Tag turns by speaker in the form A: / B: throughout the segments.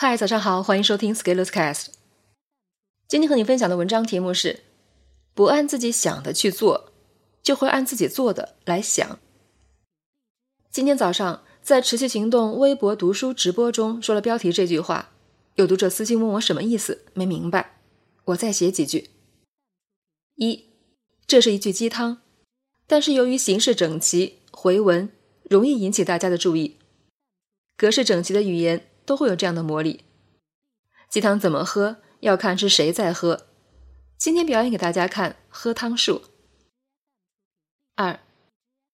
A: 嗨，早上好，欢迎收听 Scalers Cast。今天和你分享的文章题目是：不按自己想的去做，就会按自己做的来想。今天早上在持续行动微博读书直播中说了标题这句话，有读者私信问我什么意思，没明白，我再写几句。一，这是一句鸡汤，但是由于形式整齐，回文容易引起大家的注意，格式整齐的语言。都会有这样的魔力。鸡汤怎么喝，要看是谁在喝。今天表演给大家看喝汤术。二，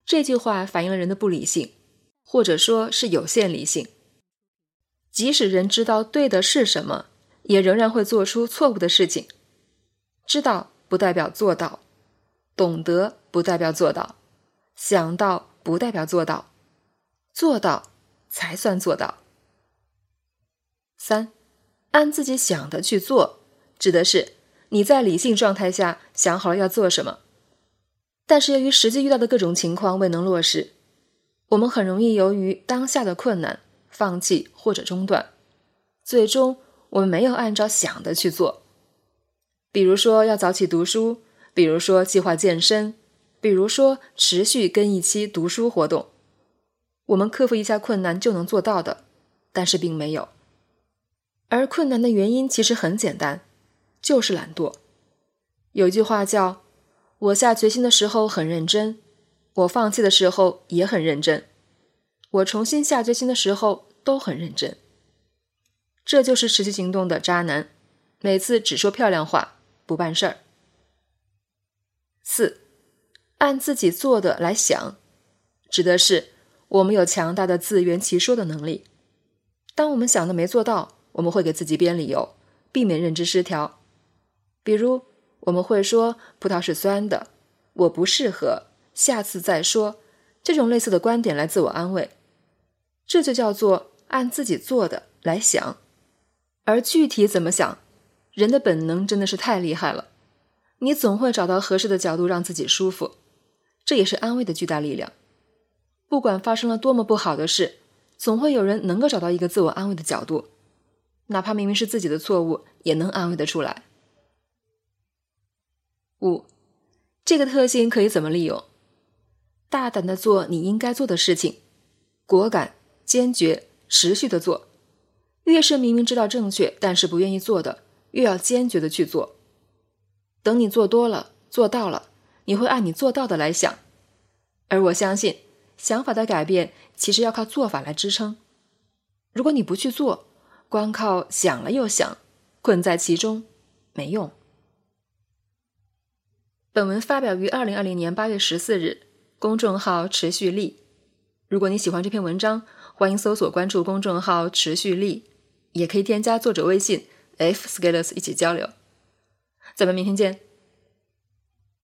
A: 这句话反映了人的不理性，或者说是有限理性。即使人知道对的是什么，也仍然会做出错误的事情。知道不代表做到，懂得不代表做到，想到不代表做到，做到才算做到。三，按自己想的去做，指的是你在理性状态下想好了要做什么，但是由于实际遇到的各种情况未能落实，我们很容易由于当下的困难放弃或者中断，最终我们没有按照想的去做。比如说要早起读书，比如说计划健身，比如说持续跟一期读书活动，我们克服一下困难就能做到的，但是并没有。而困难的原因其实很简单，就是懒惰。有句话叫“我下决心的时候很认真，我放弃的时候也很认真，我重新下决心的时候都很认真”。这就是持续行动的渣男，每次只说漂亮话，不办事儿。四，按自己做的来想，指的是我们有强大的自圆其说的能力。当我们想的没做到，我们会给自己编理由，避免认知失调。比如，我们会说葡萄是酸的，我不适合，下次再说。这种类似的观点来自我安慰，这就叫做按自己做的来想。而具体怎么想，人的本能真的是太厉害了。你总会找到合适的角度让自己舒服，这也是安慰的巨大力量。不管发生了多么不好的事，总会有人能够找到一个自我安慰的角度。哪怕明明是自己的错误，也能安慰得出来。五，这个特性可以怎么利用？大胆的做你应该做的事情，果敢、坚决、持续的做。越是明明知道正确，但是不愿意做的，越要坚决的去做。等你做多了，做到了，你会按你做到的来想。而我相信，想法的改变其实要靠做法来支撑。如果你不去做，光靠想了又想，困在其中没用。本文发表于二零二零年八月十四日，公众号持续力。如果你喜欢这篇文章，欢迎搜索关注公众号持续力，也可以添加作者微信 f scalers 一起交流。咱们明天见。